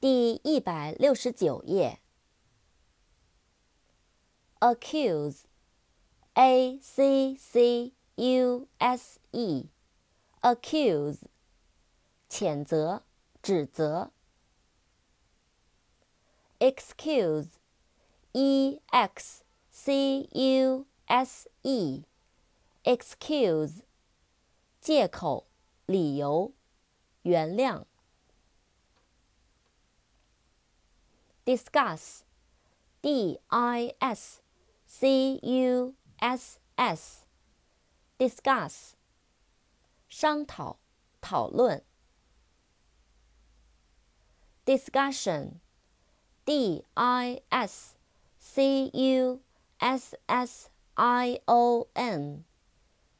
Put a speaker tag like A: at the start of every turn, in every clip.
A: 第一百六十九页。accuse，a c c u s e，accuse，谴责、指责。excuse，e x c u s e，excuse，借口、理由、原谅。discuss, d i s c u s s, discuss, 商讨、讨论。discussion, d i s c u s s i o n,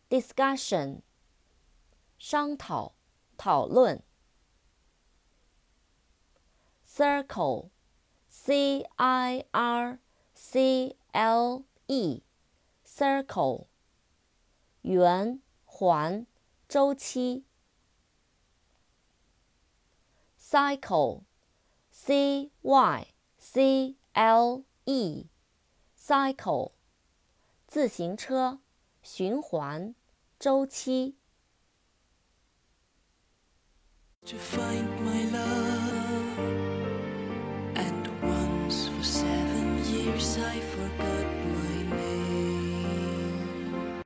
A: discussion, 商讨、讨论。circle C I R C L E，circle，圆环周期。cycle，C Y C L E，cycle，自行车循环周期。
B: I forgot